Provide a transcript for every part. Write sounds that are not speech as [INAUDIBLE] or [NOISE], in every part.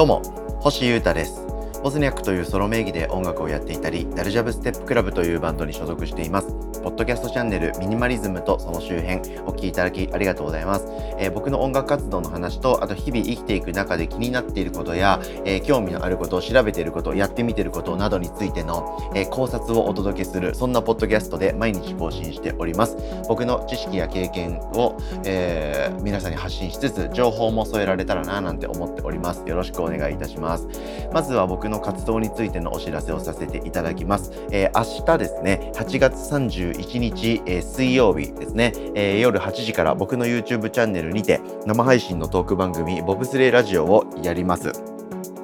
どうも星優太です。ボズニャックというソロ名義で音楽をやっていたりダルジャブステップクラブというバンドに所属しています。ポッドキャストチャンネルミニマリズムとその周辺お聞きいただきありがとうございます、えー、僕の音楽活動の話とあと日々生きていく中で気になっていることや、えー、興味のあることを調べていることやってみていることなどについての、えー、考察をお届けするそんなポッドキャストで毎日更新しております。僕の知識や経験を、え皆さんに発信しつつ情報も添えられたらななんて思っております。よろしくお願いいたします。まずは僕の活動についてのお知らせをさせていただきます、え明日ですね8月30 21日、えー、水曜日ですね、えー、夜8時から僕の YouTube チャンネルにて生配信のトーク番組ボブスレーラジオをやります。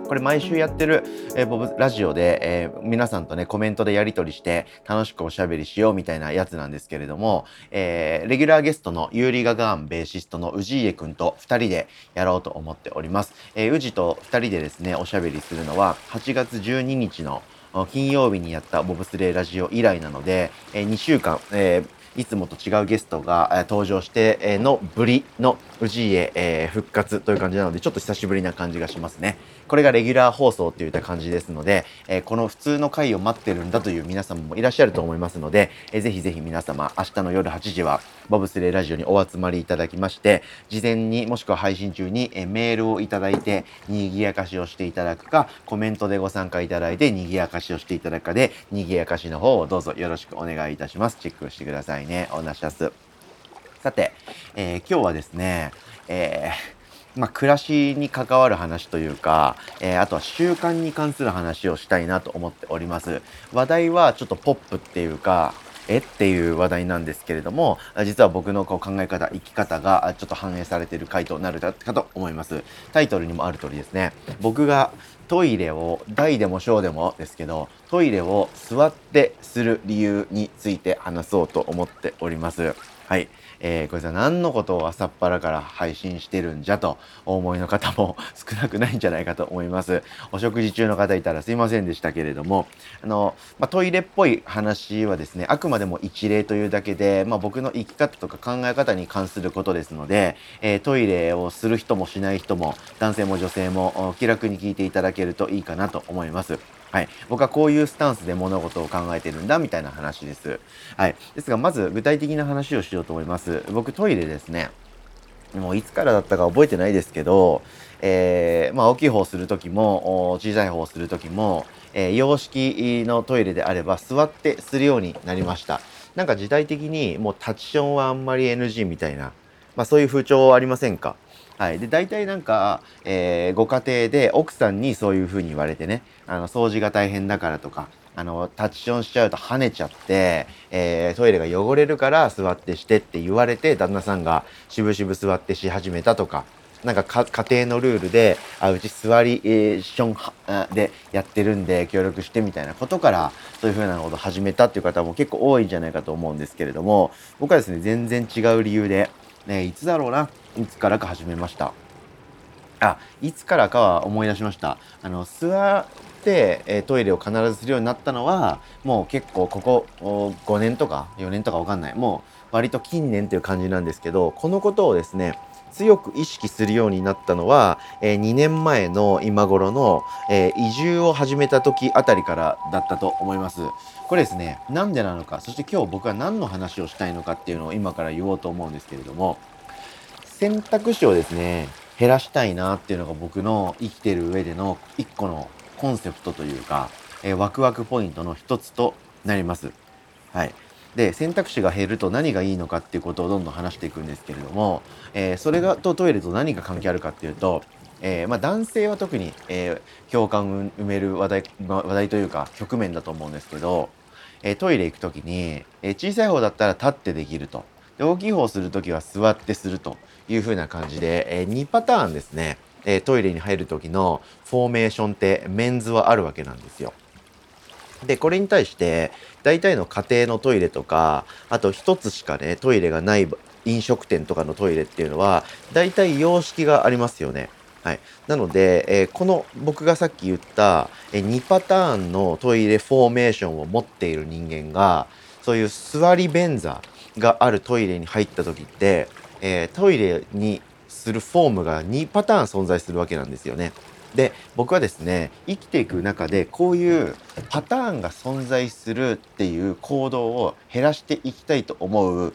これ毎週やってる、えー、ボブラジオで、えー、皆さんとね、コメントでやり取りして楽しくおしゃべりしようみたいなやつなんですけれども、えー、レギュラーゲストのユーリガガーンベーシストの氏家くんと2人でやろうと思っております。えー、宇治と2人でですね、おしゃべりするのは8月12日の金曜日にやったボブスレーラジオ以来なので、え2週間、えいつもと違うゲストが、登場してのぶりの氏家、え復活という感じなので、ちょっと久しぶりな感じがしますね。これがレギュラー放送といった感じですので、えこの普通の回を待ってるんだという皆様もいらっしゃると思いますので、えー、ぜひぜひ皆様、明日の夜8時は、ボブスレーラジオにお集まりいただきまして、事前にもしくは配信中に、えメールをいただいて、賑やかしをしていただくか、コメントでご参加いただいて、賑やかしをしていただくかで、賑やかしの方をどうぞよろしくお願いいたします。チェックしてくださいね。おなしゃす。さて、えー、今日はですね、えーまあ、暮らしに関わる話というか、えー、あとは習慣に関する話をしたいなと思っております。話題はちょっとポップっていうか、えっていう話題なんですけれども、実は僕のこう考え方、生き方がちょっと反映されている回答になるかと思います。タイトルにもある通りですね、僕がトイレを大でも小でもですけど、トイレを座ってする理由について話そうと思っております。はい。えー、これさ、何のことを朝っぱらから配信してるんじゃとお思いの方も少なくないんじゃないかと思います。お食事中の方いたらすいませんでしたけれども、あの、まあ、トイレっぽい話はですね、あくまでも一例というだけで、まあ、僕の生き方とか考え方に関することですので、えー、トイレをする人もしない人も、男性も女性も気楽に聞いていただけるといいかなと思います。はい、僕はこういうスタンスで物事を考えてるんだみたいな話です。はい、ですがまず具体的な話をしようと思います。僕トイレですねもういつからだったか覚えてないですけど、えー、まあ、大きい方をする時も小さい方をする時も、えー、洋式のトイレであれば座ってするようになりました。なんか時代的にもうタッチションはあんまり NG みたいな、まあ、そういう風潮ありませんか？はい。で、大体なんか、えー、ご家庭で奥さんにそういう風に言われてね、あの、掃除が大変だからとか、あの、タッチションしちゃうと跳ねちゃって、えー、トイレが汚れるから座ってしてって言われて、旦那さんがしぶしぶ座ってし始めたとか、なんか家庭のルールで、あ、うち座り、えー、ションでやってるんで協力してみたいなことから、そういう風なことを始めたっていう方も結構多いんじゃないかと思うんですけれども、僕はですね、全然違う理由で、ね、いつだろうな、いつからか始めました。あ、いつからかは思い出しました。あの、座って、えトイレを必ずするようになったのは、もう結構ここ5年とか4年とかわかんない。もう割と近年という感じなんですけど、このことをですね、強く意識するようになったのは、えー、2年前の今頃の、えー、移住を始めた時あたりからだったと思います。これですね、なんでなのか、そして今日僕は何の話をしたいのかっていうのを今から言おうと思うんですけれども、選択肢をですね、減らしたいなっていうのが僕の生きてる上での一個のコンセプトというか、えー、ワクワクポイントの一つとなります。はい。で、選択肢が減ると何がいいのかっていうことをどんどん話していくんですけれども、えー、それがとトイレと何が関係あるかっていうと、えー、まあ、男性は特に、え、共感を埋める話題話題というか局面だと思うんですけど、えトイレ行く時に、え小さい方だったら立ってできると。で大きい方をする時は座ってするという風な感じで、えー、2パターンですね、えー、トイレに入る時のフォーメーションってメンズはあるわけなんですよ。で、これに対して、大体の家庭のトイレとか、あと一つしかね、トイレがない飲食店とかのトイレっていうのは、大体様式がありますよね。はい。なので、えー、この僕がさっき言った、えー、2パターンのトイレフォーメーションを持っている人間が、そういう座り便座があるトイレに入った時って、えー、トイレにするフォームが2パターン存在するわけなんですよね。で僕はですね生きていく中でこういうパターンが存在するっていう行動を減らしていきたいと思う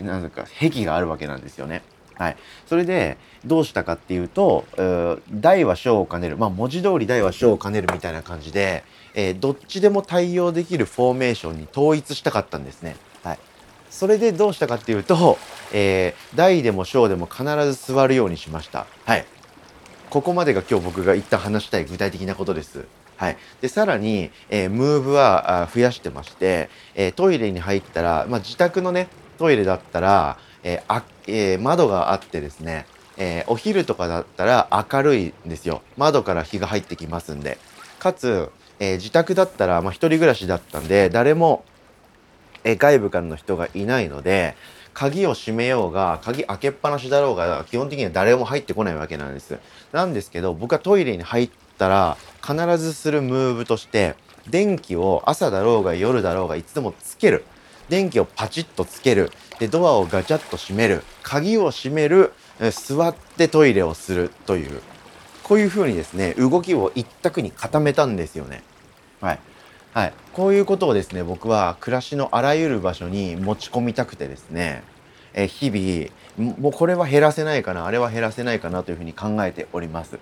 なんか癖があるわけなんですよね。はい、それでどうしたかっていうと「大は小を兼ねる」まあ文字通り大は小を兼ねるみたいな感じで、えー、どっちでも対応できるフォーメーションに統一したかったんですね。それでどうしたかっていうと、えー、大でも小でも必ず座るようにしました。はい、ここまでが今日僕が一旦話したい具体的なことです。はい、でさらに、えー、ムーブは増やしてまして、えー、トイレに入ったら、まあ、自宅のねトイレだったら、えーあえ、窓があってですね、え、お昼とかだったら明るいんですよ窓から日が入ってきますんでかつ、え、自宅だったら、まあ、人暮らしだったんで誰も、え、外部からの人がいないので鍵を閉めようが鍵開けっぱなしだろうが基本的には誰も入ってこないわけなんです。なんですけど僕はトイレに入ったら必ずするムーブとして電気を朝だろうが夜だろうがいつでもつける。電気をパチッとつける。でドアをガチャッと閉める。鍵を閉める座ってトイレをするという。こういうふうにですね動きを一択に固めたんですよね。はい。はい、こういうことをですね僕は暮らしのあらゆる場所に持ち込みたくてですねえ日々もうこれは減らせないかなあれは減らせないかなというふうに考えております。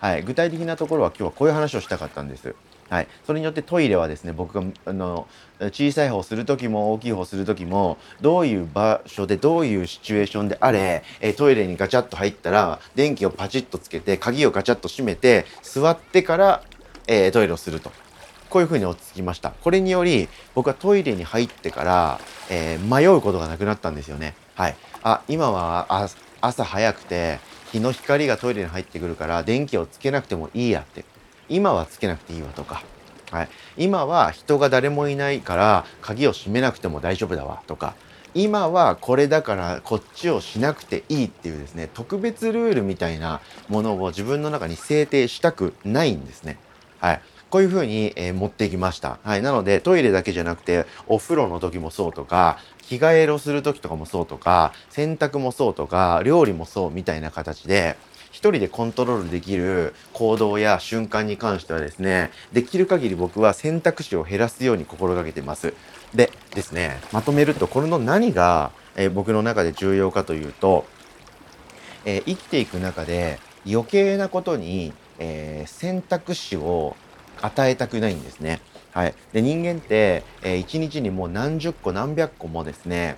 はい、具体的なところは今日はこういう話をしたかったんです。はい、それによってトイレはですね僕があの小さい方する時も大きい方する時もどういう場所でどういうシチュエーションであれ、えトイレにガチャッと入ったら電気をパチッとつけて鍵をガチャッと閉めて座ってから、えトイレをするとこういうふうに落ち着きました。これにより僕はトイレに入ってから、えー、迷うことがなくなったんですよね。はい。あ今は朝早くて日の光がトイレに入ってくるから電気をつけなくてもいいやって。今はつけなくていいわとか、はい、今は人が誰もいないから鍵を閉めなくても大丈夫だわとか。今はこれだからこっちをしなくていいっていうですね特別ルールみたいなものを自分の中に制定したくないんですね。はい、こういうふうに、えー、持ってきました。はい。なので、トイレだけじゃなくて、お風呂の時もそうとか、着替えをする時とかもそうとか、洗濯もそうとか、料理もそうみたいな形で、一人でコントロールできる行動や瞬間に関してはですね、できる限り僕は選択肢を減らすように心がけてます。でですね、まとめると、これの何が、えー、僕の中で重要かというと、えー、生きていく中で余計なことに、えー、選択肢を与えたくないんですね。はい、で人間って、えー、1日にもう何十個何百個もですね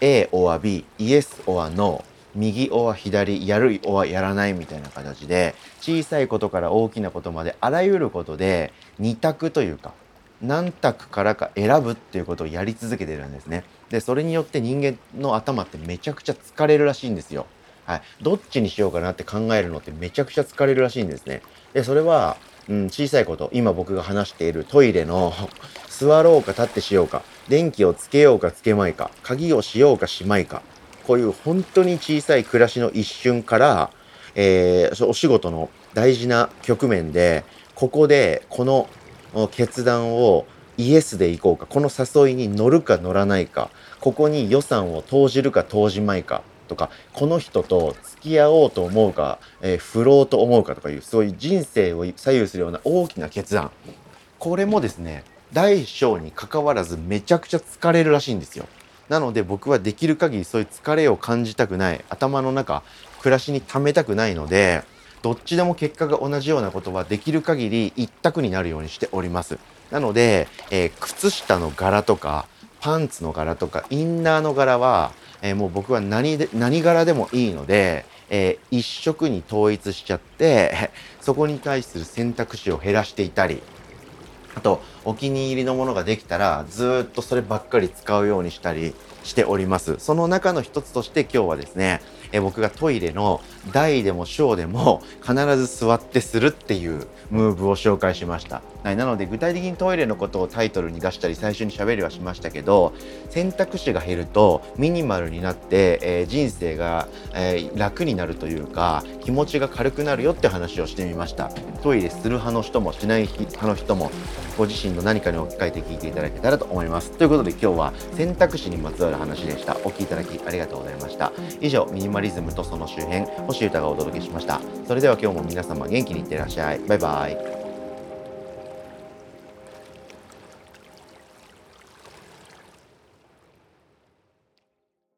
A or B、Yes or No 右おは左やるおはやらないみたいな形で小さいことから大きなことまであらゆることで2択というか何択からか選ぶっていうことをやり続けてるんですね。でそれによって人間の頭ってめちゃくちゃ疲れるらしいんですよ。はい、どっちにしようかなって考えるのってめちゃくちゃ疲れるらしいんですね。でそれは、うん、小さいこと。今僕が話しているトイレの [LAUGHS] 座ろうか立ってしようか。電気をつけようかつけまいか。鍵をしようかしまいか。こういう本当に小さい暮らしの一瞬から、えー、お仕事の大事な局面で、ここでこの決断をイエスでいこうか、この誘いに乗るか乗らないか、ここに予算を投じるか投じまいか。とか、この人と付き合おうと思うか、えー、振ろうと思うかとかいう、そういう人生を左右するような大きな決断。これもですね、大小に関わらずめちゃくちゃ疲れるらしいんですよ。なので僕はできる限りそういう疲れを感じたくない頭の中暮らしに溜めたくないのでどっちでも結果が同じようなことはできる限り一択になるようにしておりますなので、えー、靴下の柄とかパンツの柄とかインナーの柄は、え、もう僕は何で何柄でもいいので、えー、一色に統一しちゃって [LAUGHS] そこに対する選択肢を減らしていたりあとお気に入りのものができたらずっとそればっかり使うようにしたりしております。その中の一つとして今日はですね、え僕がトイレの大でも小でも必ず座ってするっていうムーブを紹介しました。はい、なので具体的にトイレのことをタイトルに出したり最初に喋りはしましたけど選択肢が減るとミニマルになって、えー、人生が、えー、楽になるというか気持ちが軽くなるよって話をしてみました。トイレする派の人もしない派の人もご自身の何かに置き換えて聞いていただけたらと思います。ということで今日は選択肢にまつわる話でした。お聞きいただきありがとうございました。以上ミニマリズムとその周辺星歌がお届けしました。それでは今日も皆様元気にいってらっしゃい。バイバイ。